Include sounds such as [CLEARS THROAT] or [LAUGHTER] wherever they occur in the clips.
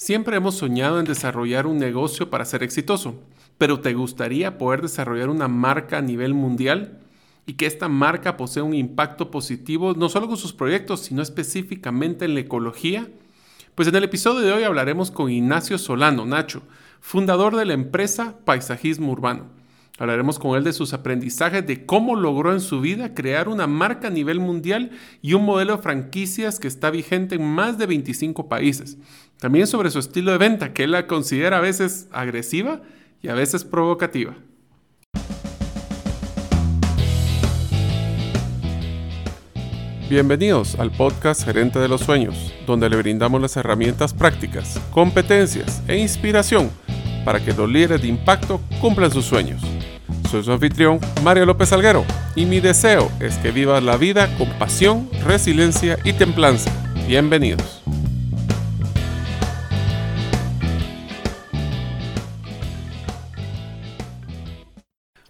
Siempre hemos soñado en desarrollar un negocio para ser exitoso, pero ¿te gustaría poder desarrollar una marca a nivel mundial y que esta marca posea un impacto positivo no solo con sus proyectos, sino específicamente en la ecología? Pues en el episodio de hoy hablaremos con Ignacio Solano, Nacho, fundador de la empresa Paisajismo Urbano. Hablaremos con él de sus aprendizajes, de cómo logró en su vida crear una marca a nivel mundial y un modelo de franquicias que está vigente en más de 25 países. También sobre su estilo de venta, que él la considera a veces agresiva y a veces provocativa. Bienvenidos al podcast Gerente de los Sueños, donde le brindamos las herramientas prácticas, competencias e inspiración para que los líderes de impacto cumplan sus sueños. Soy su anfitrión, Mario López Alguero, y mi deseo es que vivas la vida con pasión, resiliencia y templanza. Bienvenidos.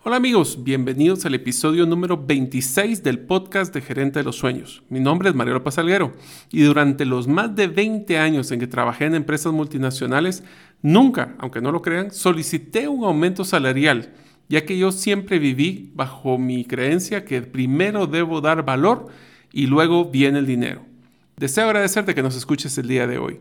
Hola amigos, bienvenidos al episodio número 26 del podcast de Gerente de los Sueños. Mi nombre es Mario López Alguero y durante los más de 20 años en que trabajé en empresas multinacionales, nunca, aunque no lo crean, solicité un aumento salarial ya que yo siempre viví bajo mi creencia que primero debo dar valor y luego viene el dinero. Deseo agradecerte que nos escuches el día de hoy.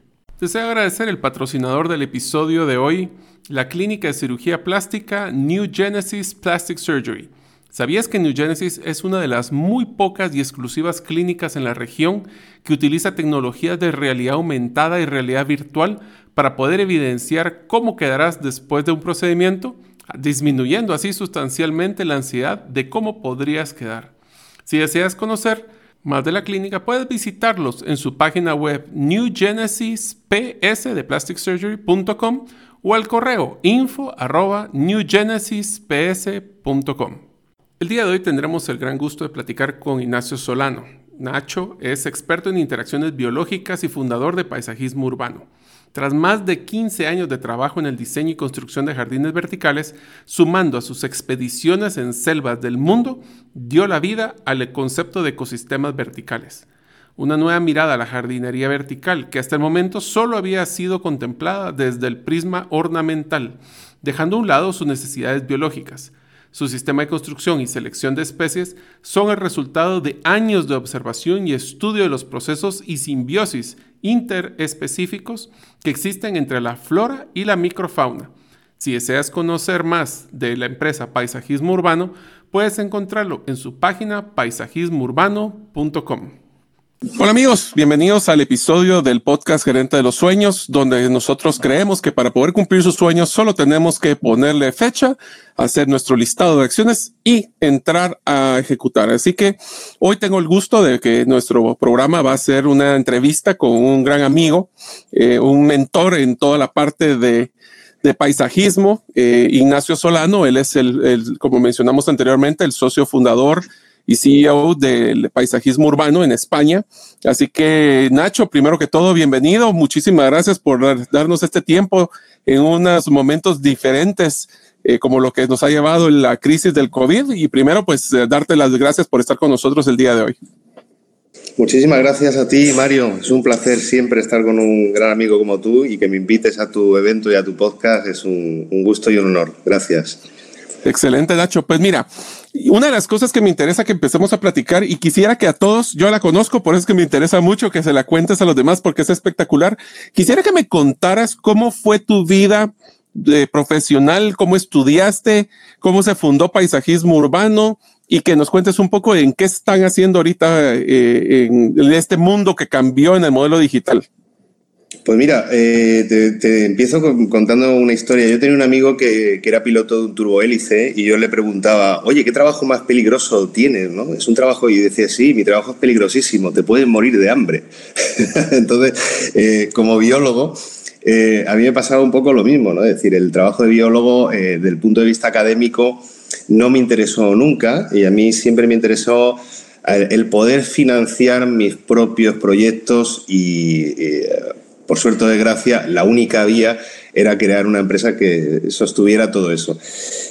Deseo agradecer el patrocinador del episodio de hoy, la clínica de cirugía plástica New Genesis Plastic Surgery ¿Sabías que New Genesis es una de las muy pocas y exclusivas clínicas en la región que utiliza tecnologías de realidad aumentada y realidad virtual para poder evidenciar cómo quedarás después de un procedimiento, disminuyendo así sustancialmente la ansiedad de cómo podrías quedar? Si deseas conocer más de la clínica, puedes visitarlos en su página web newgenesisps de plasticsurgery.com o al correo info newgenesisps.com. El día de hoy tendremos el gran gusto de platicar con Ignacio Solano. Nacho es experto en interacciones biológicas y fundador de Paisajismo Urbano. Tras más de 15 años de trabajo en el diseño y construcción de jardines verticales, sumando a sus expediciones en selvas del mundo, dio la vida al concepto de ecosistemas verticales. Una nueva mirada a la jardinería vertical que hasta el momento solo había sido contemplada desde el prisma ornamental, dejando a un lado sus necesidades biológicas. Su sistema de construcción y selección de especies son el resultado de años de observación y estudio de los procesos y simbiosis interespecíficos que existen entre la flora y la microfauna. Si deseas conocer más de la empresa Paisajismo Urbano, puedes encontrarlo en su página paisajismourbano.com. Hola amigos, bienvenidos al episodio del podcast Gerente de los Sueños, donde nosotros creemos que para poder cumplir sus sueños solo tenemos que ponerle fecha, hacer nuestro listado de acciones y entrar a ejecutar. Así que hoy tengo el gusto de que nuestro programa va a ser una entrevista con un gran amigo, eh, un mentor en toda la parte de, paisajismo, eh, Ignacio Solano. Él es el, como mencionamos anteriormente, el socio fundador y CEO del paisajismo urbano en España. Así que Nacho, primero que todo, bienvenido. Muchísimas gracias por darnos este tiempo en unos momentos diferentes eh, como lo que nos ha llevado la crisis del COVID. Y primero, pues, eh, darte las gracias por estar con nosotros el día de hoy. Muchísimas gracias a ti, Mario. Es un placer siempre estar con un gran amigo como tú y que me invites a tu evento y a tu podcast. Es un, un gusto y un honor. Gracias. Excelente, Nacho. Pues mira, una de las cosas que me interesa que empecemos a platicar y quisiera que a todos, yo la conozco, por eso es que me interesa mucho que se la cuentes a los demás porque es espectacular. Quisiera que me contaras cómo fue tu vida de profesional, cómo estudiaste, cómo se fundó paisajismo urbano y que nos cuentes un poco en qué están haciendo ahorita eh, en este mundo que cambió en el modelo digital. Pues mira, eh, te, empiezo contando una historia. Yo tenía un amigo que, era piloto de un turbohélice y yo le preguntaba, oye, ¿qué trabajo más peligroso tienes? ¿no? Es un trabajo, y decía, sí, mi trabajo es peligrosísimo, te puedes morir de hambre. [LAUGHS] Entonces, eh, como biólogo, eh, a mí me pasaba un poco lo mismo, ¿no? Es decir, el trabajo de biólogo, desde el punto de vista académico, no me interesó nunca y a mí siempre me interesó el poder financiar mis propios proyectos y, por suerte o desgracia, la única vía era crear una empresa que sostuviera todo eso.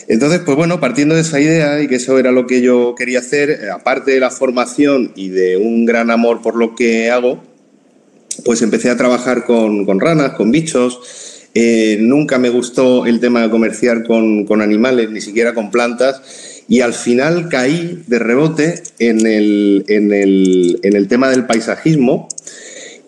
Entonces, pues bueno, partiendo de esa idea y que eso era lo que yo quería hacer, eh, aparte de la formación y de un gran amor por lo que hago, pues empecé a trabajar con, ranas, con bichos. Eh, nunca me gustó el tema de comerciar con, con, animales, ni siquiera con plantas. Y al final caí de rebote en el, en el, en el tema del paisajismo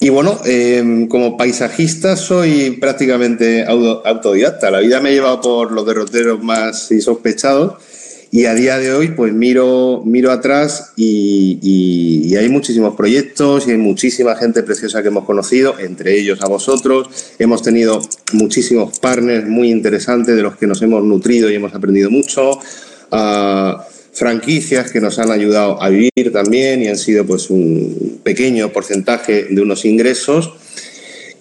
y bueno, em, como paisajista soy prácticamente autodidacta. La vida me ha llevado por los derroteros más insospechados y a día de hoy pues miro, miro atrás y, hay muchísimos proyectos y hay muchísima gente preciosa que hemos conocido, entre ellos a vosotros. Hemos tenido muchísimos partners muy interesantes de los que nos hemos nutrido y hemos aprendido mucho. Ah, franquicias que nos han ayudado a vivir también y han sido pues un pequeño porcentaje de unos ingresos.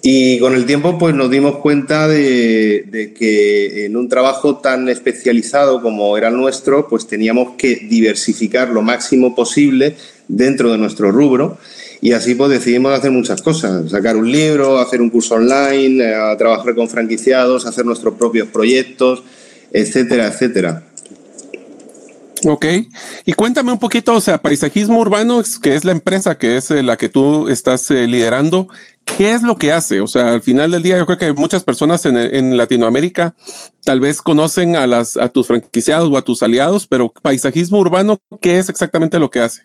Y con el tiempo pues nos dimos cuenta de, que en un trabajo tan especializado como era el nuestro, pues teníamos que diversificar lo máximo posible dentro de nuestro rubro. Y así pues decidimos hacer muchas cosas, sacar un libro, hacer un curso online, eh, trabajar con franquiciados, hacer nuestros propios proyectos, etcétera, etcétera. Ok, y cuéntame un poquito, o sea, Paisajismo Urbano, que es la empresa que es eh, la que tú estás eh, liderando, ¿qué es lo que hace? O sea, al final del día yo creo que muchas personas en, Latinoamérica tal vez conocen a, las, a tus franquiciados o a tus aliados, pero Paisajismo Urbano, ¿qué es exactamente lo que hace?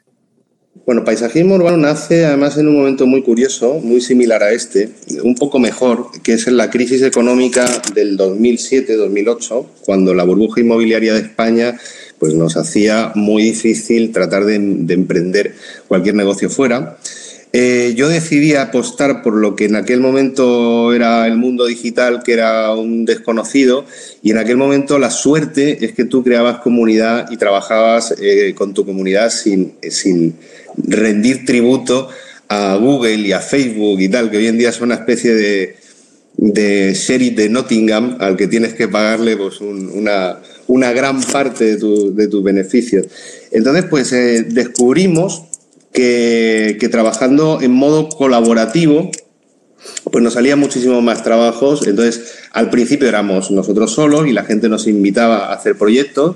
Bueno, Paisajismo Urbano nace además en un momento muy curioso, muy similar a este, un poco mejor, que es en la crisis económica del 2007-2008, cuando la burbuja inmobiliaria de España pues nos hacía muy difícil tratar de, emprender cualquier negocio fuera. Eh, yo decidí apostar por lo que en aquel momento era el mundo digital, que era un desconocido, y en aquel momento la suerte es que tú creabas comunidad y trabajabas eh, con tu comunidad sin, sin rendir tributo a Google y a Facebook y tal, que hoy en día es una especie de, de sheriff de Nottingham al que tienes que pagarle pues, una, una, gran parte de, de tus beneficios. Entonces, pues eh, descubrimos que, que, trabajando en modo colaborativo, pues nos salían muchísimos más trabajos. Entonces, al principio éramos nosotros solos y la gente nos invitaba a hacer proyectos.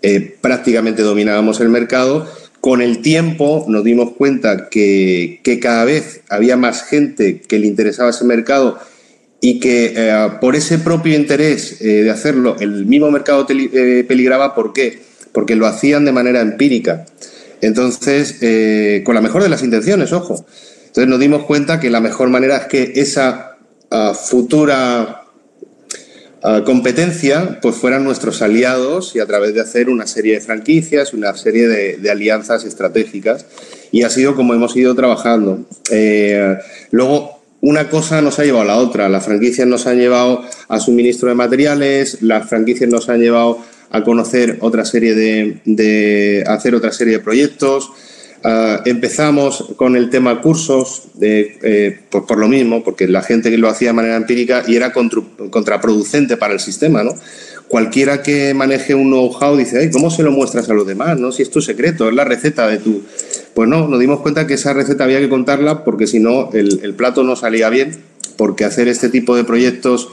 Eh, prácticamente dominábamos el mercado. Con el tiempo nos dimos cuenta que, que cada vez había más gente que le interesaba ese mercado y que eh, por ese propio interés eh, de hacerlo, el mismo mercado eh, peligraba. ¿Por qué? Porque lo hacían de manera empírica. Entonces, con la mejor de las intenciones, ojo. Entonces nos dimos cuenta que la mejor manera es que esa ah, futura ah, competencia pues fueran nuestros aliados y a través de hacer una serie de franquicias, una serie de, de alianzas estratégicas. Y ha sido como hemos ido trabajando. luego, una cosa nos ha llevado a la otra. Las franquicias nos han llevado a suministro de materiales, las franquicias nos han llevado a conocer otra serie de, hacer otra serie de proyectos. Ah, empezamos con el tema cursos, eh, pues por lo mismo, porque la gente que lo hacía de manera empírica y era contraproducente para el sistema, ¿no? Cualquiera que maneje un know-how dice, ¿cómo se lo muestras a los demás? ¿no? Si es tu secreto, es la receta de tu, pues no, nos dimos cuenta que esa receta había que contarla porque si no el, plato no salía bien, porque hacer este tipo de proyectos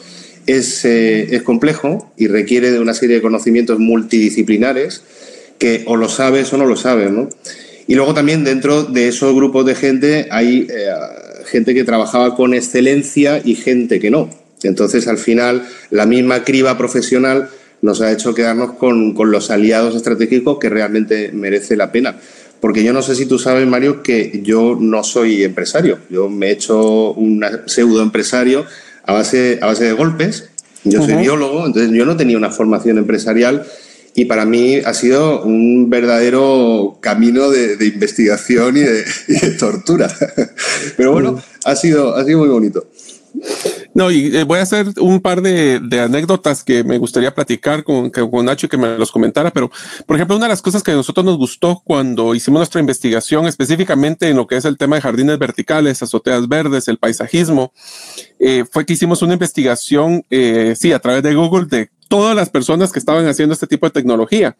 es, eh, es, complejo y requiere de una serie de conocimientos multidisciplinares que o lo sabes o no lo sabes, ¿no? Y luego también dentro de esos grupos de gente hay eh, gente que trabajaba con excelencia y gente que no. Entonces, al final, la misma criba profesional nos ha hecho quedarnos con, con los aliados estratégicos que realmente merece la pena. Porque yo no sé si tú sabes, Mario, que yo no soy empresario. Yo me he hecho un pseudo empresario a base, a base de golpes. Yo soy biólogo, entonces yo no tenía una formación empresarial y para mí ha sido un verdadero camino de, investigación y de, tortura. [LAUGHS] Pero bueno, ha sido, ha sido muy bonito. No, y eh, voy a hacer un par de, anécdotas que me gustaría platicar con, con Nacho y que me los comentara, pero por ejemplo, una de las cosas que a nosotros nos gustó cuando hicimos nuestra investigación específicamente en lo que es el tema de jardines verticales, azoteas verdes, el paisajismo, eh, fue que hicimos una investigación, eh, sí, a través de Google de todas las personas que estaban haciendo este tipo de tecnología.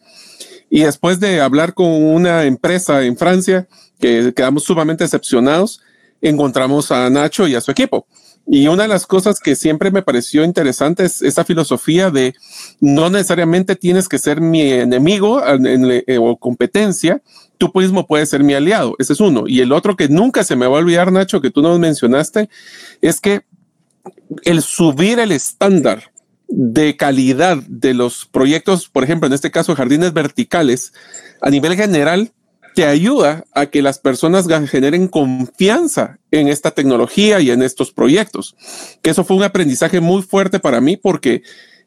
Y después de hablar con una empresa en Francia, que quedamos sumamente decepcionados, encontramos a Nacho y a su equipo. Y una de las cosas que siempre me pareció interesante es esa filosofía de no necesariamente tienes que ser mi enemigo eh, o competencia, tú mismo puedes ser mi aliado. Ese es uno. Y el otro que nunca se me va a olvidar, Nacho, que tú nos mencionaste, es que el subir el estándar de calidad de los proyectos, por ejemplo, en este caso, jardines verticales, a nivel general, te ayuda a que las personas generen confianza en esta tecnología y en estos proyectos. Que eso fue un aprendizaje muy fuerte para mí porque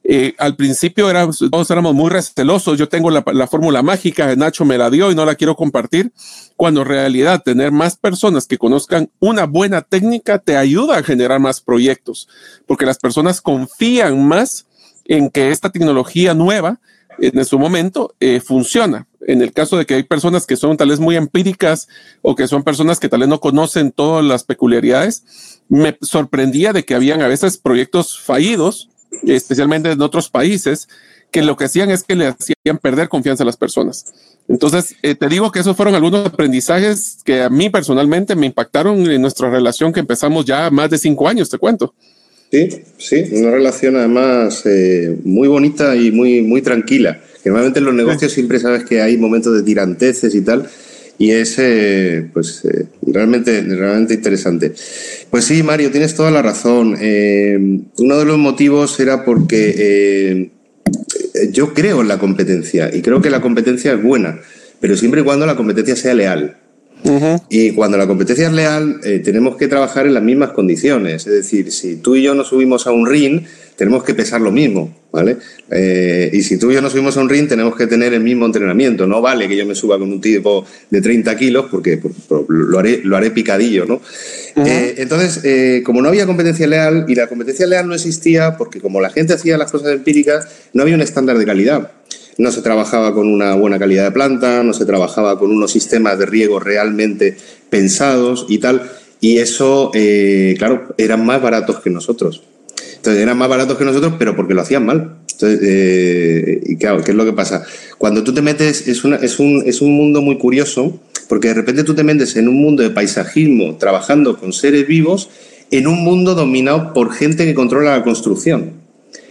eh, al principio era, todos éramos muy recelosos. Yo tengo la, la fórmula mágica, Nacho me la dio y no la quiero compartir. Cuando en realidad tener más personas que conozcan una buena técnica te ayuda a generar más proyectos, porque las personas confían más en que esta tecnología nueva en su momento eh, funciona. En el caso de que hay personas que son tal vez muy empíricas o que son personas que tal no conocen todas las peculiaridades, me sorprendía de que habían a veces proyectos fallidos, especialmente en otros países, que lo que hacían es que le hacían perder confianza a las personas. Entonces, eh, te digo que esos fueron algunos aprendizajes que a mí personalmente me impactaron en nuestra relación que empezamos ya más de cinco años, te cuento. Sí, sí, una relación además eh, muy bonita y muy, muy tranquila. Normalmente en los negocios siempre sabes que hay momentos de tiranteces y tal, y es eh, pues eh, realmente, realmente interesante. Pues sí, Mario, tienes toda la razón. uno de los motivos era porque yo creo en la competencia y creo que la competencia es buena, pero siempre y cuando la competencia sea leal. Y cuando la competencia es leal, eh, tenemos que trabajar en las mismas condiciones. Es decir, si tú y yo nos subimos a un ring, tenemos que pesar lo mismo, ¿vale? Eh, y si tú y yo nos subimos a un ring, tenemos que tener el mismo entrenamiento. No vale que yo me suba con un tipo de 30 kilos porque lo haré, lo haré picadillo, ¿no? Eh, entonces, como no había competencia leal, y la competencia leal no existía porque como la gente hacía las cosas empíricas, no había un estándar de calidad no se trabajaba con una buena calidad de planta, no se trabajaba con unos sistemas de riego realmente pensados y tal. Y eso, eh, claro, eran más baratos que nosotros. Entonces, eran más baratos que nosotros, pero porque lo hacían mal. Entonces, eh, y claro, ¿qué es lo que pasa? Cuando tú te metes, es, es, un, es un mundo muy curioso, porque de repente tú te metes en un mundo de paisajismo, trabajando con seres vivos, en un mundo dominado por gente que controla la construcción,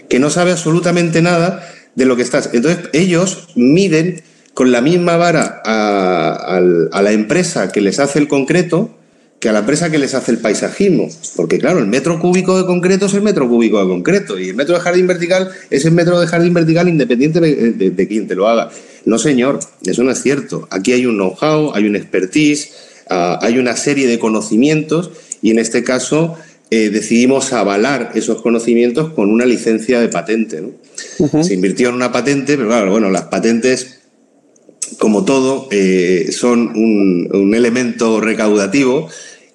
que no sabe absolutamente nada de lo que estás. Entonces, ellos miden con la misma vara a, la empresa que les hace el concreto que a la empresa que les hace el paisajismo. Porque, claro, el metro cúbico de concreto es el metro cúbico de concreto y el metro de jardín vertical es el metro de jardín vertical independiente de, de, quien te lo haga. No, señor, eso no es cierto. Aquí hay un know-how, hay un expertise, ah, hay una serie de conocimientos y en este caso eh, decidimos avalar esos conocimientos con una licencia de patente. Se invirtió en una patente, pero claro, bueno, las patentes, como todo, eh, son un, elemento recaudativo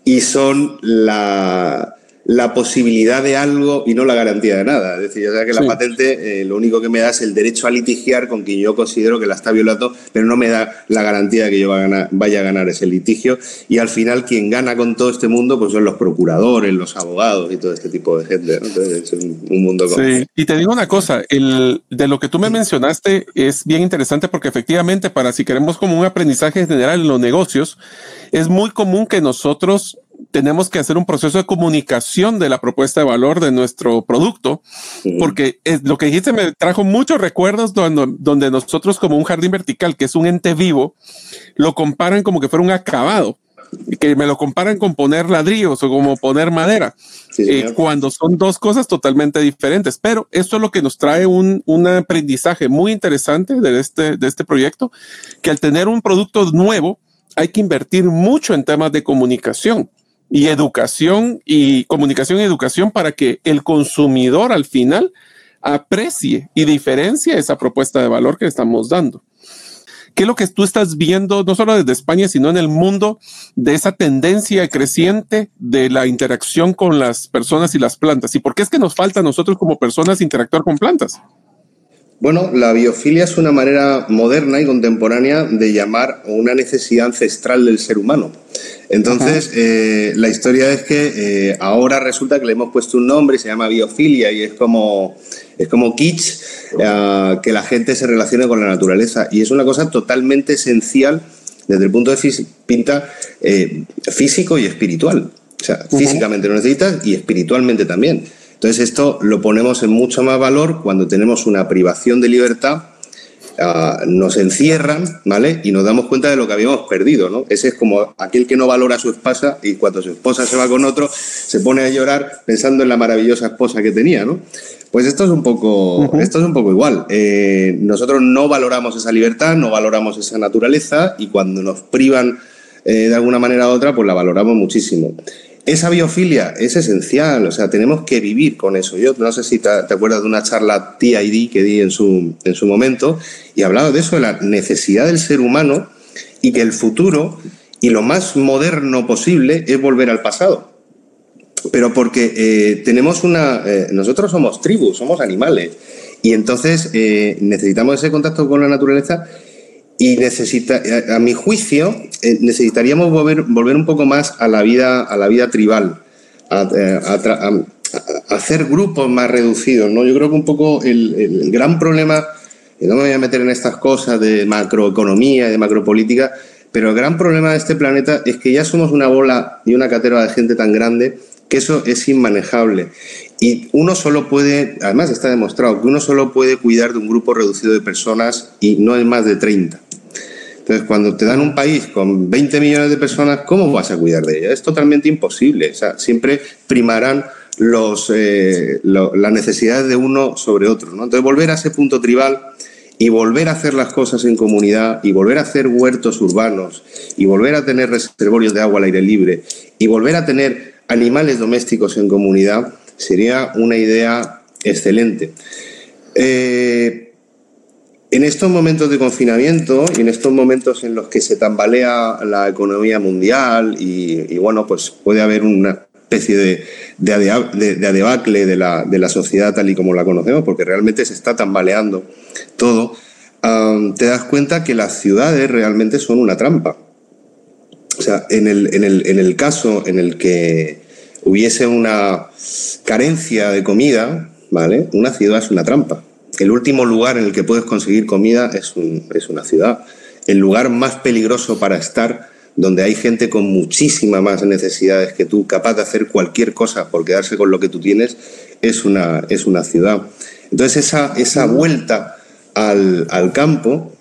y son la, la posibilidad de algo y no la garantía de nada. Es decir, ya sea que la patente eh, lo único que me da es el derecho a litigiar con quien yo considero que la está violando, pero no me da la garantía de que yo vaya a ganar ese litigio. Y al final quien gana con todo este mundo pues son los procuradores, los abogados y todo este tipo de gente. Entonces es un, mundo Sí, y te digo una cosa, el, de lo que tú me mencionaste es bien interesante porque efectivamente para si queremos como un aprendizaje general en los negocios, es muy común que nosotros tenemos que hacer un proceso de comunicación de la propuesta de valor de nuestro producto, porque es, lo que dijiste me trajo muchos recuerdos donde, donde, nosotros como un jardín vertical, que es un ente vivo, lo comparan como que fuera un acabado, que me lo comparan con poner ladrillos o como poner madera, eh, cuando son dos cosas totalmente diferentes. Pero esto es lo que nos trae un, un aprendizaje muy interesante de este, de este proyecto, que al tener un producto nuevo, hay que invertir mucho en temas de comunicación y educación y comunicación y educación para que el consumidor al final aprecie y diferencie esa propuesta de valor que estamos dando. ¿Qué es lo que tú estás viendo, no solo desde España, sino en el mundo, de esa tendencia creciente de la interacción con las personas y las plantas? ¿Y por qué es que nos falta a nosotros como personas interactuar con plantas? Bueno, la biofilia es una manera moderna y contemporánea de llamar una necesidad ancestral del ser humano. Entonces, eh, la historia es que eh, ahora resulta que le hemos puesto un nombre se llama biofilia y es como, es como kitsch eh, que la gente se relacione con la naturaleza. Y es una cosa totalmente esencial desde el punto de vista físico y espiritual. O sea, físicamente lo necesitas y espiritualmente también. Entonces esto lo ponemos en mucho más valor cuando tenemos una privación de libertad, ah, nos encierran, ¿vale? Y nos damos cuenta de lo que habíamos perdido, ¿no? Ese es como aquel que no valora a su esposa y cuando su esposa se va con otro se pone a llorar pensando en la maravillosa esposa que tenía, ¿no? Pues esto es un poco, esto es un poco igual. Eh, nosotros no valoramos esa libertad, no valoramos esa naturaleza y cuando nos privan eh, de alguna manera u otra, pues la valoramos muchísimo. Esa biofilia es esencial, o sea, tenemos que vivir con eso. Yo no sé si te, acuerdas de una charla TID que di en su, en su momento y hablaba de eso, de la necesidad del ser humano y que el futuro y lo más moderno posible es volver al pasado. Pero porque eh, tenemos una. Eh, nosotros somos tribus, somos animales. Y entonces eh, necesitamos ese contacto con la naturaleza y necesita, a mi juicio, eh, necesitaríamos volver, volver un poco más a la vida, a la vida tribal, a, eh, hacer grupos más reducidos. ¿no? Yo creo que un poco el, gran problema, y no me voy a meter en estas cosas de macroeconomía y de macropolítica, pero el gran problema de este planeta es que ya somos una bola y una catera de gente tan grande que eso es inmanejable. Y uno solo puede, además está demostrado, que uno solo puede cuidar de un grupo reducido de personas y no es más de 30. Entonces, cuando te dan un país con 20 millones de personas, ¿cómo vas a cuidar de ella? Es totalmente imposible. O sea, siempre primarán los, eh, las necesidades de uno sobre otro. Entonces, volver a ese punto tribal y volver a hacer las cosas en comunidad y volver a hacer huertos urbanos y volver a tener reservorios de agua al aire libre y volver a tener animales domésticos en comunidad sería una idea excelente. Eh, en estos momentos de confinamiento y en estos momentos en los que se tambalea la economía mundial y, bueno, pues puede haber una especie de, de, de, adebacle de la, de la, sociedad tal y como la conocemos, porque realmente se está tambaleando todo, te das cuenta que las ciudades realmente son una trampa. O sea, en el, en el, en el caso en el que hubiese una carencia de comida, ¿vale? Una ciudad es una trampa el último lugar en el que puedes conseguir comida es, una ciudad. El lugar más peligroso para estar, donde hay gente con muchísimas más necesidades que tú, capaz de hacer cualquier cosa por quedarse con lo que tú tienes, es una, es una ciudad. Entonces esa, esa vuelta al, campo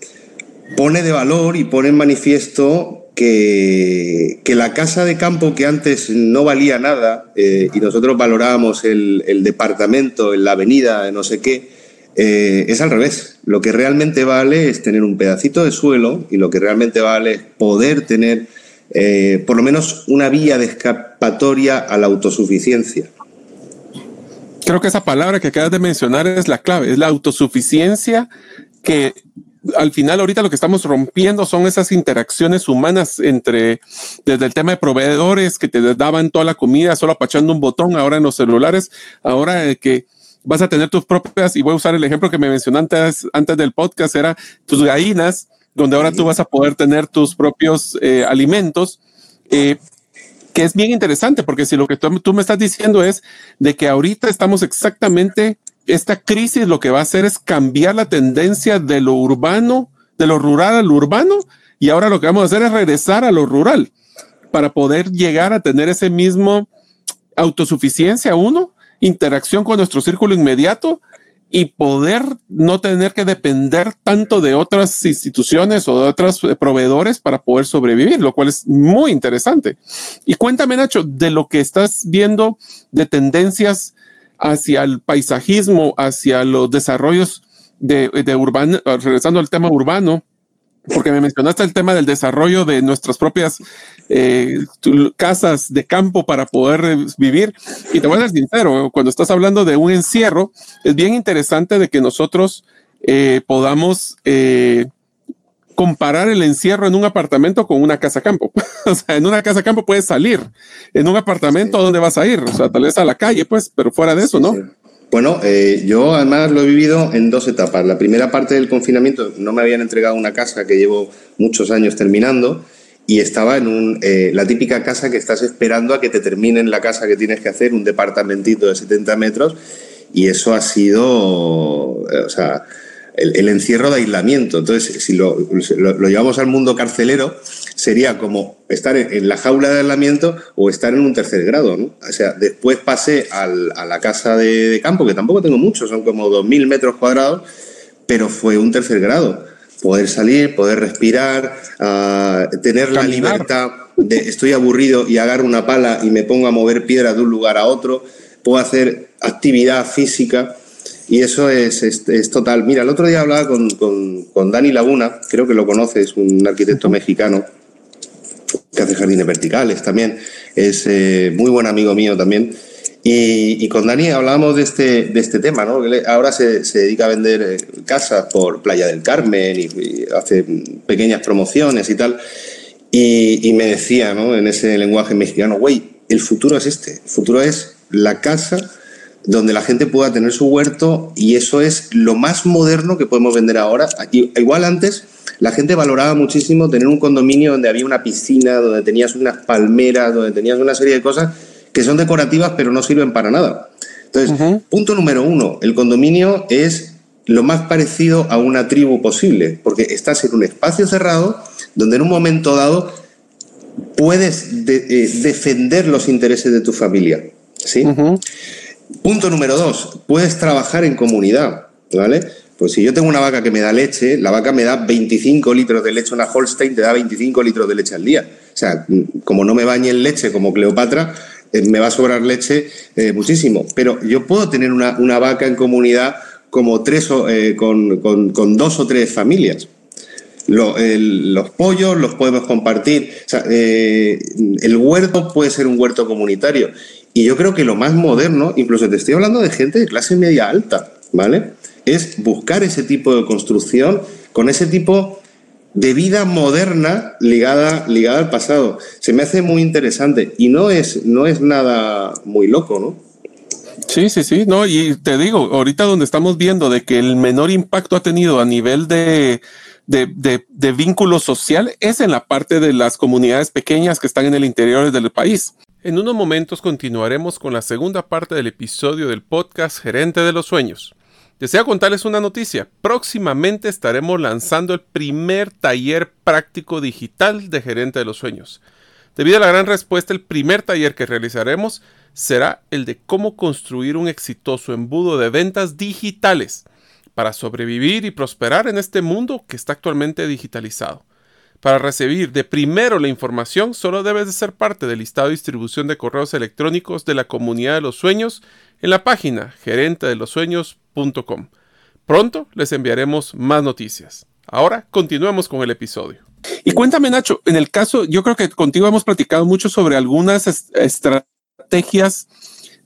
pone de valor y pone en manifiesto que, la casa de campo que antes no valía nada eh, y nosotros valorábamos el, el, departamento en la avenida, no sé qué, eh, es al revés. Lo que realmente vale es tener un pedacito de suelo y lo que realmente vale es poder tener eh, por lo menos una vía de escapatoria a la autosuficiencia. Creo que esa palabra que acabas de mencionar es la clave, es la autosuficiencia que al final ahorita lo que estamos rompiendo son esas interacciones humanas entre desde el tema de proveedores que te daban toda la comida solo apachando un botón ahora en los celulares, ahora que vas a tener tus propias, y voy a usar el ejemplo que me mencionaste antes, antes del podcast, era tus gallinas, donde ahora tú vas a poder tener tus propios eh, alimentos, eh, que es bien interesante, porque si lo que tú, tú, me estás diciendo es de que ahorita estamos exactamente, esta crisis lo que va a hacer es cambiar la tendencia de lo urbano, de lo rural al urbano, y ahora lo que vamos a hacer es regresar a lo rural para poder llegar a tener ese mismo autosuficiencia uno interacción con nuestro círculo inmediato y poder no tener que depender tanto de otras instituciones o de otros eh, proveedores para poder sobrevivir, lo cual es muy interesante. Y cuéntame, Nacho, de lo que estás viendo de tendencias hacia el paisajismo, hacia los desarrollos de, de urbano, regresando al tema urbano, porque me mencionaste el tema del desarrollo de nuestras propias eh, casas de campo para poder eh, vivir. Y te voy a ser sincero, cuando estás hablando de un encierro, es bien interesante de que nosotros eh, podamos comparar el encierro en un apartamento con una casa campo. [LAUGHS] o sea, en una casa campo puedes salir. En un apartamento, ¿a dónde vas a ir? O sea, tal vez a la calle, pues, pero fuera de eso, ¿no? Bueno, eh, yo además lo he vivido en dos etapas. La primera parte del confinamiento no me habían entregado una casa que llevo muchos años terminando y estaba en un, eh, la típica casa que estás esperando a que te terminen la casa que tienes que hacer, un departamentito de 70 metros, y eso ha sido, eh, o sea, el, encierro de aislamiento. Entonces, si lo, lo, llevamos al mundo carcelero, sería como estar en, la jaula de aislamiento o estar en un tercer grado. ¿no? O sea, después pasé al, a la casa de, de, campo, que tampoco tengo mucho, son como 2.000 metros cuadrados, pero fue un tercer grado poder salir, poder respirar, uh, tener la libertad de estoy aburrido y agarro una pala y me pongo a mover piedras de un lugar a otro, puedo hacer actividad física y eso es, es, es total. Mira, el otro día hablaba con, con, con, Dani Laguna, creo que lo conoces, un arquitecto mexicano hace jardines verticales también, es eh, muy buen amigo mío también. Y, con Dani hablábamos de este, de este tema, ¿no? Ahora se, se dedica a vender eh, casas por Playa del Carmen y, hace pequeñas promociones y tal. Y, me decía, ¿no? En ese lenguaje mexicano, güey, el futuro es este. El futuro es la casa donde la gente pueda tener su huerto y eso es lo más moderno que podemos vender ahora. Igual antes la gente valoraba muchísimo tener un condominio donde había una piscina, donde tenías unas palmeras, donde tenías una serie de cosas que son decorativas pero no sirven para nada. Entonces, punto número uno, el condominio es lo más parecido a una tribu posible, porque estás en un espacio cerrado donde en un momento dado puedes eh, defender los intereses de tu familia. ¿sí? Punto número dos, puedes trabajar en comunidad. ¿vale? Pues si yo tengo una vaca que me da leche, la vaca me da 25 litros de leche, una Holstein te da 25 litros de leche al día. O sea, como no me bañe en leche como Cleopatra, eh, me va a sobrar leche eh, muchísimo. Pero yo puedo tener una, una vaca en comunidad como tres eh, con, con, con, dos o tres familias. Los pollos los podemos compartir. O el huerto puede ser un huerto comunitario. Y yo creo que lo más moderno, incluso te estoy hablando de gente de clase media alta, ¿vale? Es buscar ese tipo de construcción con ese tipo de vida moderna ligada, ligada al pasado. Se me hace muy interesante y no es, no es nada muy loco, ¿no? Sí, sí, sí, no, y te digo, ahorita donde estamos viendo de que el menor impacto ha tenido a nivel de, de, de, vínculo social es en la parte de las comunidades pequeñas que están en el interior del país. En unos momentos continuaremos con la segunda parte del episodio del podcast Gerente de los Sueños. Deseo contarles una noticia. Próximamente estaremos lanzando el primer taller práctico digital de Gerente de los Sueños. Debido a la gran respuesta, el primer taller que realizaremos será el de cómo construir un exitoso embudo de ventas digitales para sobrevivir y prosperar en este mundo que está actualmente digitalizado. Para recibir de primero la información, solo debes de ser parte del listado de distribución de correos electrónicos de la comunidad de los sueños en la página Pronto les enviaremos más noticias. Ahora continuemos con el episodio. Y cuéntame, Nacho, en el caso, yo creo que contigo hemos platicado mucho sobre algunas estrategias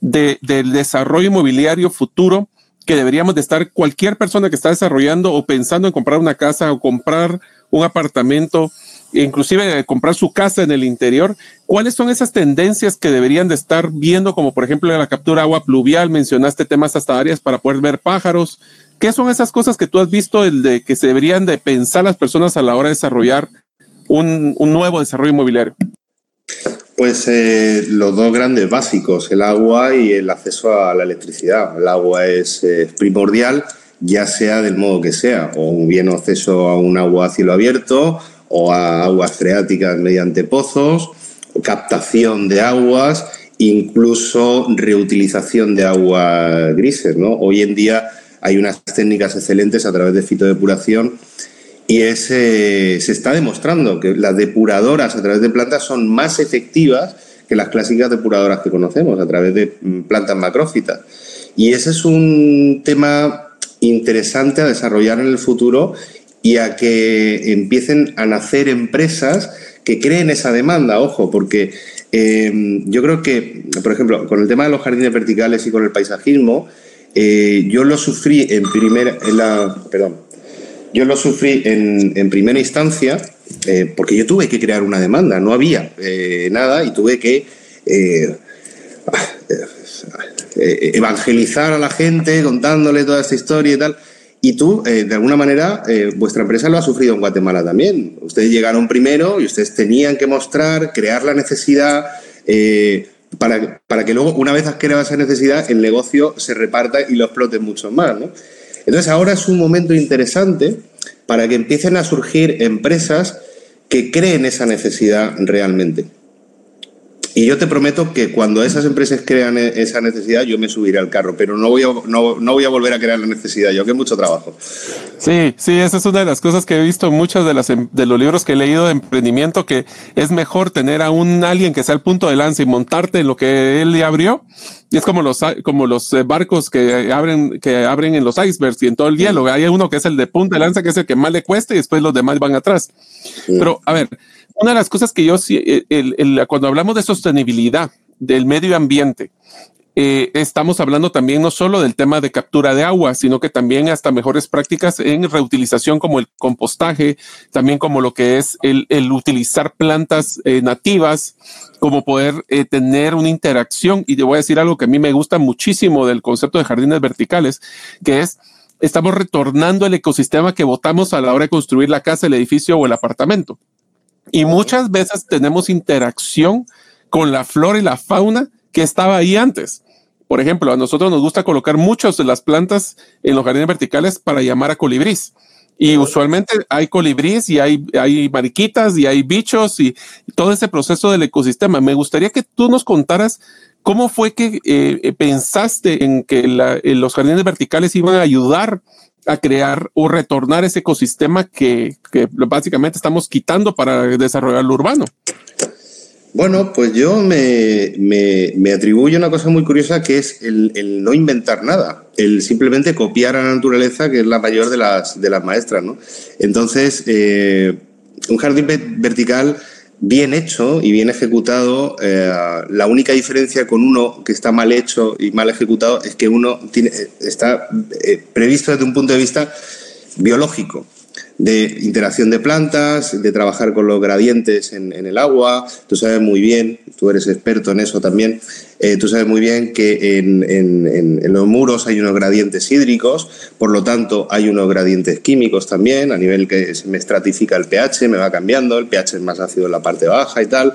de, del desarrollo inmobiliario futuro que deberíamos de estar cualquier persona que está desarrollando o pensando en comprar una casa o comprar un apartamento inclusive comprar su casa en el interior. ¿Cuáles son esas tendencias que deberían de estar viendo, como por ejemplo la captura de agua pluvial? Mencionaste temas hasta áreas para poder ver pájaros. ¿Qué son esas cosas que tú has visto el que deberían de pensar las personas a la hora de desarrollar un, un nuevo desarrollo inmobiliario? Pues eh, los dos grandes básicos, el agua y el acceso a la electricidad. El agua es eh, primordial, ya sea del modo que sea, o bien acceso a un agua a cielo abierto, o a aguas freáticas mediante pozos, captación de aguas, incluso reutilización de aguas grises. ¿no? Hoy en día hay unas técnicas excelentes a través de fitodepuración y se está demostrando que las depuradoras a través de plantas son más efectivas que las clásicas depuradoras que conocemos a través de mm, plantas macrófitas. Y ese es un tema interesante a desarrollar en el futuro y a que empiecen a nacer empresas que creen esa demanda, ojo, porque em, yo creo que, por ejemplo, con el tema de los jardines verticales y con el paisajismo, eh, yo lo sufrí en primera, en perdón, yo lo sufrí en, primera instancia eh, porque yo tuve que crear una demanda, no había eh, nada y tuve que eh, evangelizar a la gente contándole toda esta historia y tal. Y tú, de alguna manera, vuestra empresa lo ha sufrido en Guatemala también. Ustedes llegaron primero y ustedes tenían que mostrar, crear la necesidad para, para, que luego, una vez has creado esa necesidad, el negocio se reparta y lo explote mucho más. ¿no? Entonces ahora es un momento interesante para que empiecen a surgir empresas que creen esa necesidad realmente. Y yo te prometo que cuando esas empresas crean e-, esa necesidad, yo me subiré al carro, pero no voy a, no, voy a volver a crear la necesidad, yo que mucho trabajo. Sí, sí, esa es una de las cosas que he visto en muchos de, las, em, de los libros que he leído de emprendimiento, que es mejor tener a un alguien que sea el punto de lanza y montarte en lo que él le abrió. Y es como los, como los eh, barcos que abren, que abren en los icebergs y en todo el hielo. Hay uno que es el de punta de lanza, que es el que más le cuesta y después los demás van atrás. Pero, a ver, una de las cosas que yo, el, cuando hablamos de sostenibilidad del medio ambiente, eh, estamos hablando también no solo del tema de captura de agua, sino que también hasta mejores prácticas en reutilización como el compostaje, también como lo que es el, utilizar plantas eh, nativas, como poder eh, tener una interacción. Y te voy a decir algo que a mí me gusta muchísimo del concepto de jardines verticales, que es estamos retornando el ecosistema que votamos a la hora de construir la casa, el edificio o el apartamento. Y muchas veces tenemos interacción con la flora y la fauna que estaba ahí antes. Por ejemplo, a nosotros nos gusta colocar muchas de las plantas en los jardines verticales para llamar a colibrís. Y usualmente hay colibrís y hay, hay mariquitas y hay bichos y, todo ese proceso del ecosistema. Me gustaría que tú nos contaras cómo fue que eh, pensaste en que los jardines verticales iban a ayudar a crear o retornar ese ecosistema que, básicamente estamos quitando para desarrollar lo urbano. Bueno, pues yo me, me, atribuyo una cosa muy curiosa que es el, no inventar nada, el simplemente copiar a la naturaleza, que es la mayor de las, de las maestras. ¿no? Entonces, eh, un jardín vertical bien hecho y bien ejecutado, eh, la única diferencia con uno que está mal hecho y mal ejecutado es que uno tiene, está eh, previsto desde un punto de vista biológico de interacción de plantas, de trabajar con los gradientes en, el agua. Tú sabes muy bien, tú eres experto en eso también, eh, tú sabes muy bien que en, los muros hay unos gradientes hídricos, por lo tanto hay unos gradientes químicos también, a nivel que se me estratifica el pH, me va cambiando, el pH es más ácido en la parte baja y tal.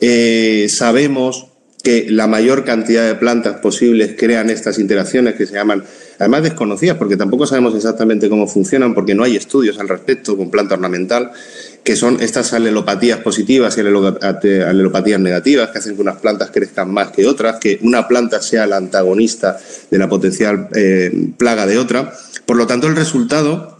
Eh, sabemos que la mayor cantidad de plantas posibles crean estas interacciones que se llaman además desconocidas, porque tampoco sabemos exactamente cómo funcionan, porque no hay estudios al respecto con planta ornamental, que son estas alelopatías positivas y alelopatías negativas, que hacen que unas plantas crezcan más que otras, que una planta sea la antagonista de la potencial eh, plaga de otra. Por lo tanto, el resultado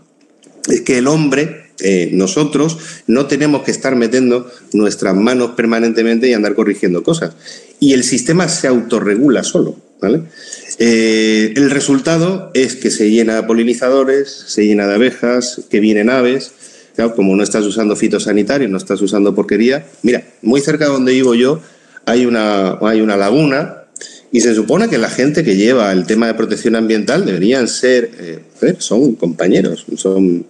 es que el hombre eh, nosotros no tenemos que estar metiendo nuestras manos permanentemente y andar corrigiendo cosas. Y el sistema se autorregula solo. ¿vale? Eh, el resultado es que se llena de polinizadores, se llena de abejas, que vienen aves. como no estás usando fitosanitarios, no estás usando porquería. Mira, muy cerca de donde vivo yo hay una, hay una laguna y se supone que la gente que lleva el tema de protección ambiental deberían ser, eh, son compañeros, son,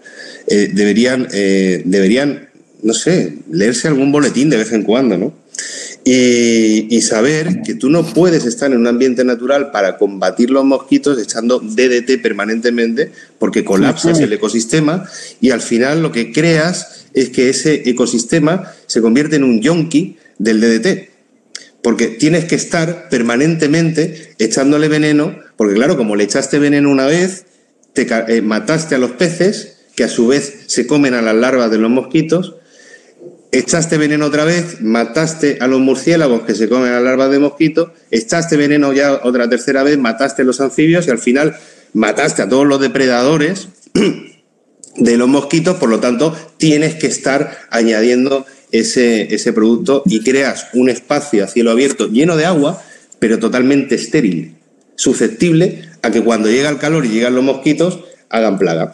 eh, deberían, deberían, no sé, leerse algún boletín de vez en cuando, ¿no? Y, saber que tú no puedes estar en un ambiente natural para combatir los mosquitos echando DDT permanentemente porque colapsas el ecosistema y al final lo que creas es que ese ecosistema se convierte en un yonki del DDT. Porque tienes que estar permanentemente echándole veneno, porque claro, como le echaste veneno una vez, te eh, mataste a los peces, que a su vez se comen a las larvas de los mosquitos, echaste veneno otra vez, mataste a los murciélagos que se comen a larvas de mosquito, echaste veneno ya otra tercera vez, mataste a los anfibios y al final mataste a todos los depredadores [CLEARS THROAT] de los mosquitos, por lo tanto tienes que estar añadiendo ese, ese producto y creas un espacio a cielo abierto lleno de agua, pero totalmente estéril, susceptible a que cuando llega el calor y llegan los mosquitos hagan plaga.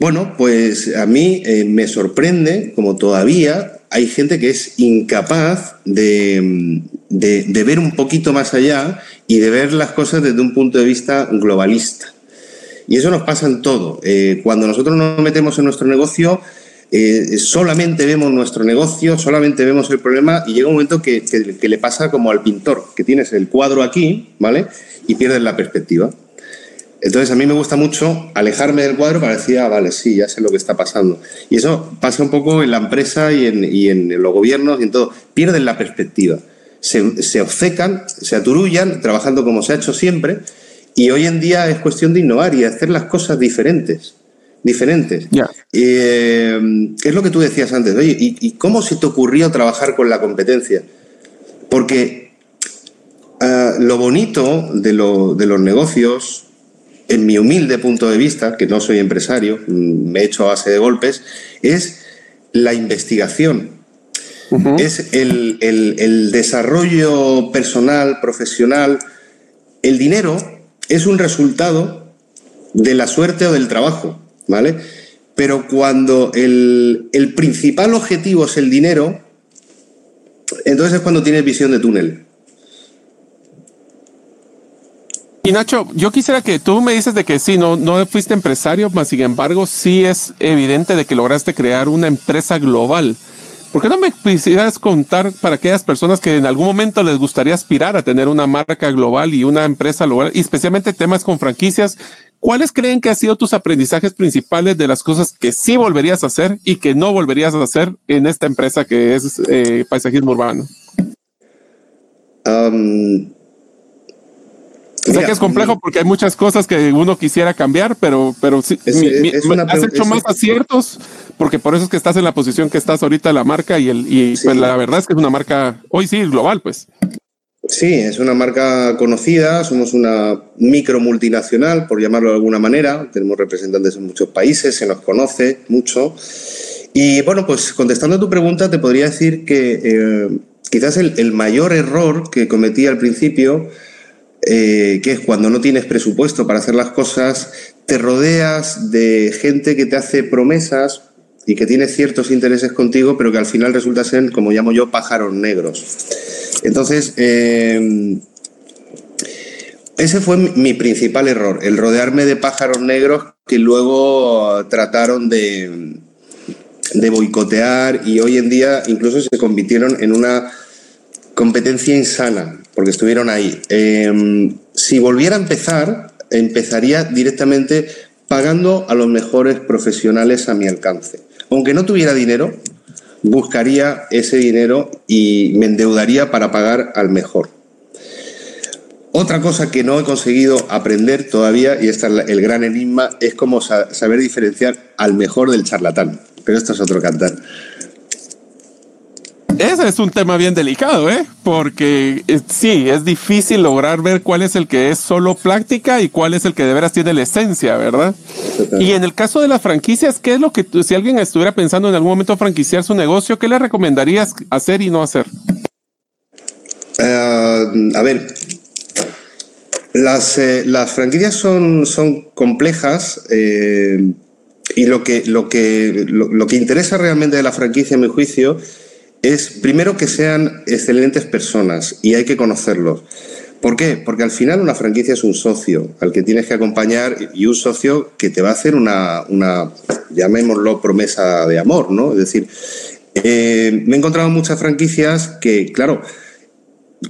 Bueno, pues a mí eh, me sorprende como todavía hay gente que es incapaz de, ver un poquito más allá y de ver las cosas desde un punto de vista globalista. Y eso nos pasa en todo. Eh, cuando nosotros nos metemos en nuestro negocio, eh, solamente vemos nuestro negocio, solamente vemos el problema y llega un momento que, que, le pasa como al pintor, que tienes el cuadro aquí, ¿vale? Y pierdes la perspectiva. Entonces a mí me gusta mucho alejarme del cuadro para decir, ah, vale, sí, ya sé lo que está pasando. Y eso pasa un poco en la empresa y en, y en los gobiernos y en todo. Pierden la perspectiva. Se, se obcecan, se aturullan, trabajando como se ha hecho siempre. Y hoy en día es cuestión de innovar y hacer las cosas diferentes diferentes. Eh, es lo que tú decías antes, oye, ¿y, cómo se te ocurrió trabajar con la competencia? Porque ah, lo bonito de, los negocios, en mi humilde punto de vista, que no soy empresario, mm, me he hecho a base de golpes, es la investigación. Es el, el desarrollo personal, profesional. El dinero es un resultado de la suerte o del trabajo. ¿vale? Pero cuando el, principal objetivo es el dinero, entonces es cuando tienes visión de túnel. Y Nacho, yo quisiera que tú me dices de que sí, no, no fuiste empresario, mas sin embargo sí es evidente de que lograste crear una empresa global. ¿Por qué no me quisieras contar para aquellas personas que en algún momento les gustaría aspirar a tener una marca global y una empresa global, especialmente temas con franquicias? ¿Cuáles creen que han sido tus aprendizajes principales de las cosas que sí volverías a hacer y que no volverías a hacer en esta empresa que es eh, paisajismo urbano? Sé que es complejo porque hay muchas cosas que uno quisiera cambiar, pero, pero sí, has hecho más aciertos porque por eso es que estás en la posición que estás ahorita la marca y, el, y pues la verdad es que es una marca hoy sí global, pues. Sí, es una marca conocida, somos una micro multinacional, por llamarlo de alguna manera, tenemos representantes en muchos países, se nos conoce mucho. Y bueno, pues contestando a tu pregunta, te podría decir que eh, quizás el, mayor error que cometí al principio, eh, que es cuando no tienes presupuesto para hacer las cosas, te rodeas de gente que te hace promesas y que tiene ciertos intereses contigo, pero que al final resulta ser, como llamo yo, pájaros negros. Entonces, eh, ese fue mi principal error, el rodearme de pájaros negros que luego trataron de boicotear y hoy en día incluso se convirtieron en una competencia insana, porque estuvieron ahí. Eh, si volviera a empezar, empezaría directamente pagando a los mejores profesionales a mi alcance. Aunque no tuviera dinero, buscaría ese dinero y me endeudaría para pagar al mejor. Otra cosa que no he conseguido aprender todavía, y este es el gran enigma, es cómo saber diferenciar al mejor del charlatán. Pero esto es otro cantar. Ese es un tema bien delicado, ¿eh? Porque eh, sí, es difícil lograr ver cuál es el que es solo práctica y cuál es el que de veras tiene la esencia, ¿verdad? Y en el caso de las franquicias, ¿qué es lo que si alguien estuviera pensando en algún momento franquiciar su negocio, qué le recomendarías hacer y no hacer? Eh, a ver, las, eh, las, franquicias son, son complejas y lo que, lo, que, lo que interesa realmente de la franquicia, en mi juicio, es primero que sean excelentes personas y hay que conocerlos. ¿Por qué? Porque al final una franquicia es un socio al que tienes que acompañar y un socio que te va a hacer una, una llamémoslo, promesa de amor, ¿no? Es decir, eh, me he encontrado muchas franquicias que, claro,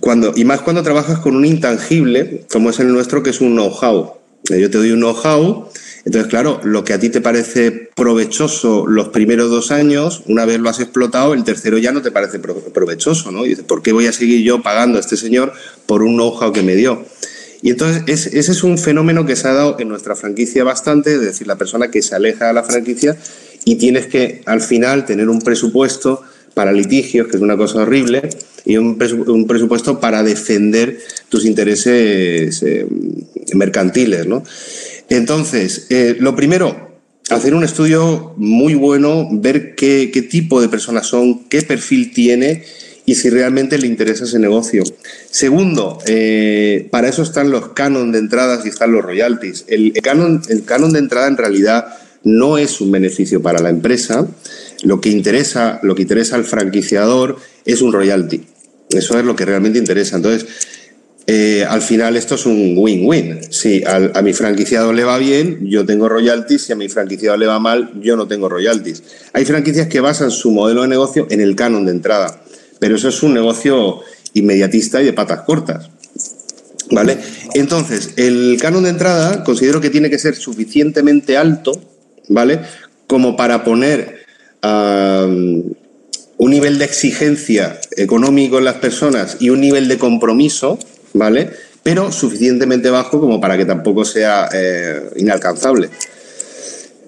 cuando, y más cuando trabajas con un intangible, como es el nuestro, que es un know-how. Yo te doy un know-how entonces, claro, lo que a ti te parece provechoso los primeros dos años, una vez lo has explotado, el tercero ya no te parece provechoso, ¿no? Y dices, ¿por qué voy a seguir yo pagando a este señor por un know-how que me dio? Y entonces ese es un fenómeno que se ha dado en nuestra franquicia bastante, es decir, la persona que se aleja de la franquicia y tienes que al final tener un presupuesto para litigios, que es una cosa horrible, y un, presupuesto para defender tus intereses eh, mercantiles, ¿no? Entonces, eh, lo primero, hacer un estudio muy bueno, ver qué, tipo de personas son, qué perfil tiene y si realmente le interesa ese negocio. Segundo, eh, para eso están los canon de entradas y están los royalties. El canon, el canon de entrada en realidad no es un beneficio para la empresa. Lo que interesa, lo que interesa al franquiciador es un royalty. Eso es lo que realmente interesa. Entonces, eh, al final esto es un win-win. Si a mi franquiciado le va bien, yo tengo royalties, si a mi franquiciado le va mal, yo no tengo royalties. Hay franquicias que basan su modelo de negocio en el canon de entrada, pero eso es un negocio inmediatista y de patas cortas. ¿Vale? Entonces, el canon de entrada considero que tiene que ser suficientemente alto, ¿vale? Como para poner un nivel de exigencia económico en las personas y un nivel de compromiso ¿vale? Pero suficientemente bajo como para que tampoco sea eh, inalcanzable.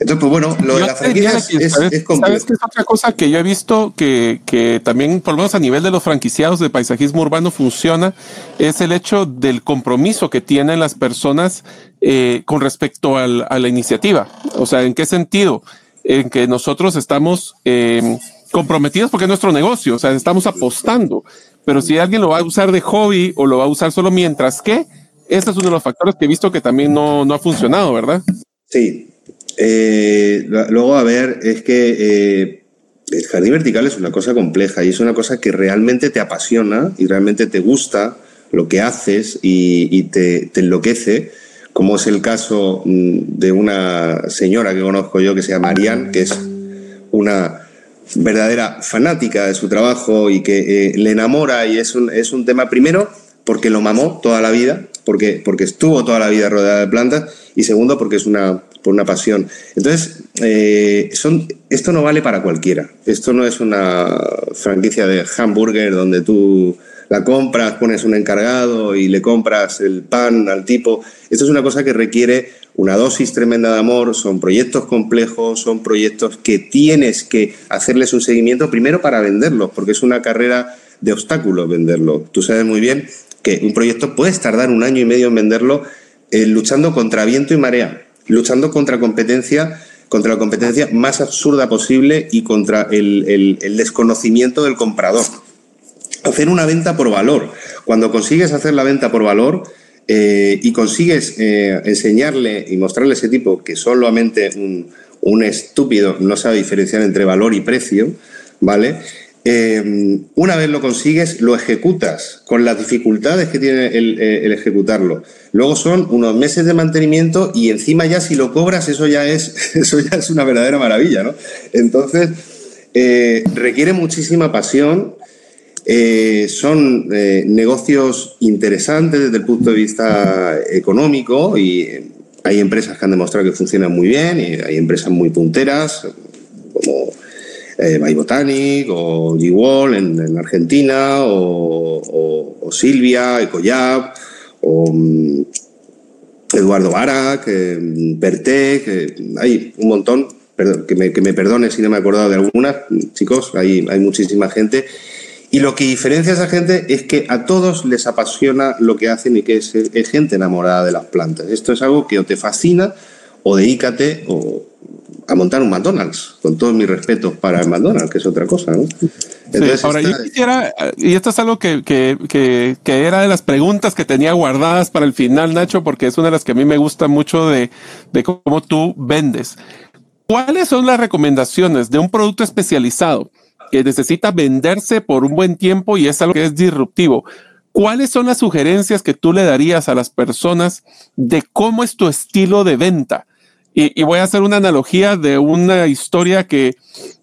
Entonces, pues bueno, lo de la franquicia es, ¿sabes, ¿Sabes que es otra cosa que yo he visto que, que, también, por lo menos a nivel de los franquiciados de paisajismo urbano, funciona? Es el hecho del compromiso que tienen las personas eh, con respecto al, a la iniciativa. O sea, ¿en qué sentido? En que nosotros estamos eh, comprometidos porque es nuestro negocio, o sea, estamos apostando. Pero si alguien lo va a usar de hobby o lo va a usar solo mientras que, este es uno de los factores que he visto que también no, no ha funcionado, ¿verdad? Sí. Eh, luego, a ver, es que eh, el jardín vertical es una cosa compleja y es una cosa que realmente te apasiona y realmente te gusta lo que haces y, te, te enloquece, como es el caso mm, de una señora que conozco yo que se llama Marianne, que es una verdadera fanática de su trabajo y que eh, le enamora y es un, es un tema primero porque lo mamó toda la vida, porque, porque estuvo toda la vida rodeada de plantas y segundo porque es una, por una pasión. Entonces, eh, son, esto no vale para cualquiera. Esto no es una franquicia de hamburger donde tú la compras, pones un encargado y le compras el pan al tipo. Esto es una cosa que requiere una dosis tremenda de amor, son proyectos complejos, son proyectos que tienes que hacerles un seguimiento primero para venderlos, porque es una carrera de obstáculos venderlo. Tú sabes muy bien que un proyecto puedes tardar un año y medio en venderlo eh, luchando contra viento y marea, luchando contra competencia, contra la competencia más absurda posible y contra el desconocimiento del comprador. Hacer una venta por valor. Cuando consigues hacer la venta por valor, eh, y consigues eh, enseñarle y mostrarle a ese tipo que solamente un, un, estúpido no sabe diferenciar entre valor y precio, ¿vale? Eh, una vez lo consigues, lo ejecutas con las dificultades que tiene el, el, ejecutarlo. Luego son unos meses de mantenimiento y encima ya si lo cobras, eso ya es, [LAUGHS] eso ya es una verdadera maravilla, ¿no? Entonces, requiere muchísima pasión, eh, son eh, negocios interesantes desde el punto de vista económico y hay empresas que han demostrado que funcionan muy bien y hay empresas muy punteras como eh, My Botanic o G-Wall en, Argentina o, Silvia, Ecoyab o mm, Eduardo Barak, Bertec, hay un montón, que, me, que me perdone si no me he acordado de algunas, chicos, hay, hay muchísima gente y lo que diferencia a esa gente es que a todos les apasiona lo que hacen y que es, gente enamorada de las plantas. Esto es algo que o te fascina o dedícate o a montar un McDonald's, con todos mis respetos para el McDonald's, que es otra cosa, ¿no? ahora yo quisiera, y esto es algo que, que, que, que, era de las preguntas que tenía guardadas para el final, Nacho, porque es una de las que a mí me gusta mucho de, de cómo tú vendes. ¿Cuáles son las recomendaciones de un producto especializado que necesita venderse por un buen tiempo y es algo que es disruptivo. ¿Cuáles son las sugerencias que tú le darías a las personas de cómo es tu estilo de venta? Y, voy a hacer una analogía de una historia que,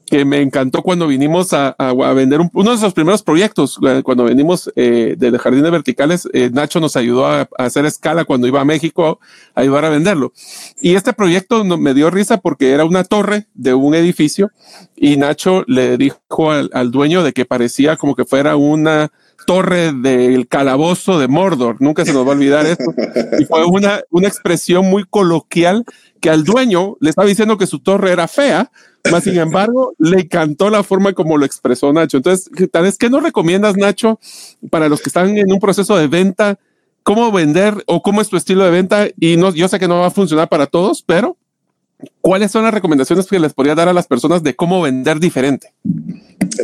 que me encantó cuando vinimos a, vender uno de esos primeros proyectos, eh, cuando venimos eh, de Jardines Verticales, eh, Nacho nos ayudó a, hacer escala cuando iba a México a ayudar a venderlo. Y este proyecto me dio risa porque era una torre de un edificio y Nacho le dijo al, dueño de que parecía como que fuera una torre del calabozo de Mordor. Nunca se nos va a olvidar eso. Y fue una, una expresión muy coloquial que al dueño le estaba diciendo que su torre era fea, más sin embargo, le encantó la forma como lo expresó Nacho. Entonces, tal vez, ¿qué nos recomiendas, Nacho, para los que están en un proceso de venta? ¿Cómo vender o cómo es tu estilo de venta? Y no, yo sé que no va a funcionar para todos, pero ¿cuáles son las recomendaciones que les podría dar a las personas de cómo vender diferente?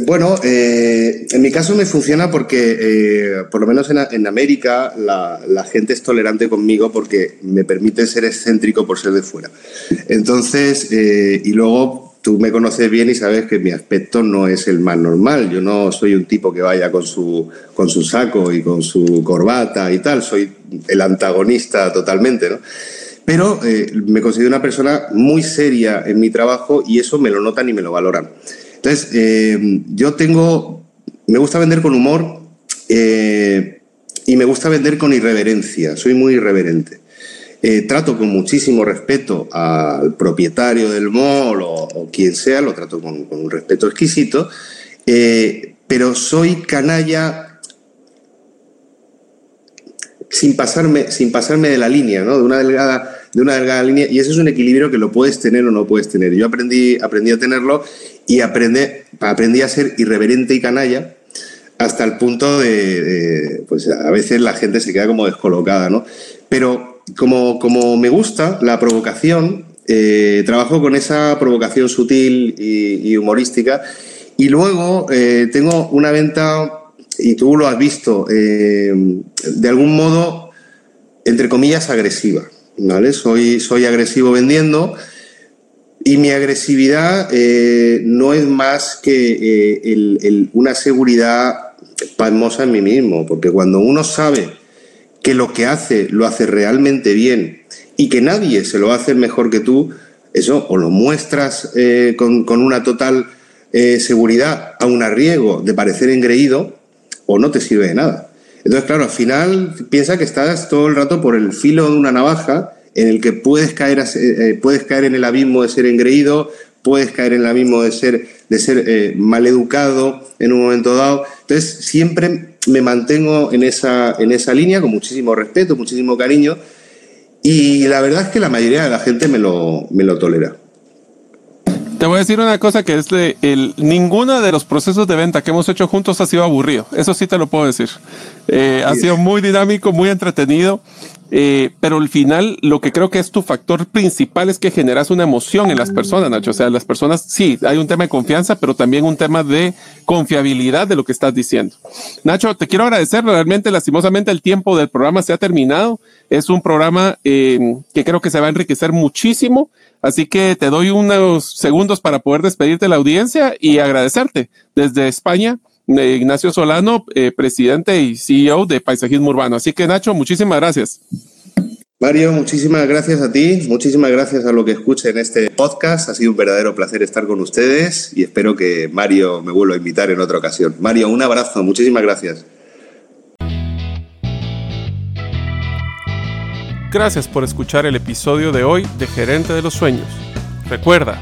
Bueno, eh, en mi caso me funciona porque, eh, por lo menos en, América, la, la, gente es tolerante conmigo porque me permite ser excéntrico por ser de fuera. Entonces, eh, y luego tú me conoces bien y sabes que mi aspecto no es el más normal. Yo no soy un tipo que vaya con su, con su saco y con su corbata y tal. Soy el antagonista totalmente, ¿no? Pero eh, me considero una persona muy seria en mi trabajo y eso me lo notan y me lo valoran. Entonces, eh, yo tengo, me gusta vender con humor eh, y me gusta vender con irreverencia. Soy muy irreverente. Trato con muchísimo respeto al propietario del mall o, quien sea, lo trato con, un respeto exquisito, pero soy canalla sin pasarme, sin pasarme de la línea, ¿no? de, una delgada, de una delgada línea. Y ese es un equilibrio que lo puedes tener o no puedes tener. Yo aprendí, aprendí a tenerlo y aprendí, aprendí a ser irreverente y canalla hasta el punto de, pues a veces la gente se queda como descolocada, ¿no? Pero como, como me gusta la provocación, eh, trabajo con esa provocación sutil y, humorística y luego eh, tengo una venta y tú lo has visto, eh, de algún modo, entre comillas, agresiva. ¿vale? Soy, soy agresivo vendiendo y mi agresividad no es más que una seguridad pasmosa en mí mismo, porque cuando uno sabe que lo que hace lo hace realmente bien y que nadie se lo hace mejor que tú, eso o lo muestras con, con, una total seguridad a un arriesgo de parecer engreído, o no te sirve de nada. Entonces, claro, al final piensa que estás todo el rato por el filo de una navaja en el que puedes caer, eh, eh, puedes caer en el abismo de ser engreído, puedes caer en el abismo de ser, de ser eh, maleducado en un momento dado. Entonces, siempre me mantengo en esa, en esa línea con muchísimo respeto, muchísimo cariño. Y la verdad es que la mayoría de la gente me lo, me lo tolera. Te voy a decir una cosa que es de el, ninguno de los procesos de venta que hemos hecho juntos ha sido aburrido. Eso sí te lo puedo decir. Eh, ha sido muy dinámico, muy entretenido. Eh, pero al final, lo que creo que es tu factor principal es que generas una emoción en las personas, Nacho. O sea, las personas, sí, hay un tema de confianza, pero también un tema de confiabilidad de lo que estás diciendo. Nacho, te quiero agradecer. Realmente, lastimosamente, el tiempo del programa se ha terminado. Es un programa eh, que creo que se va a enriquecer muchísimo. Así que te doy unos segundos para poder despedirte de la audiencia y agradecerte desde España. Ignacio Solano, eh, presidente y CEO de Paisajismo Urbano. Así que Nacho, muchísimas gracias. Mario, muchísimas gracias a ti, muchísimas gracias a lo que escuchen este podcast. Ha sido un verdadero placer estar con ustedes y espero que Mario me vuelva a invitar en otra ocasión. Mario, un abrazo, muchísimas gracias. Gracias por escuchar el episodio de hoy de Gerente de los Sueños. Recuerda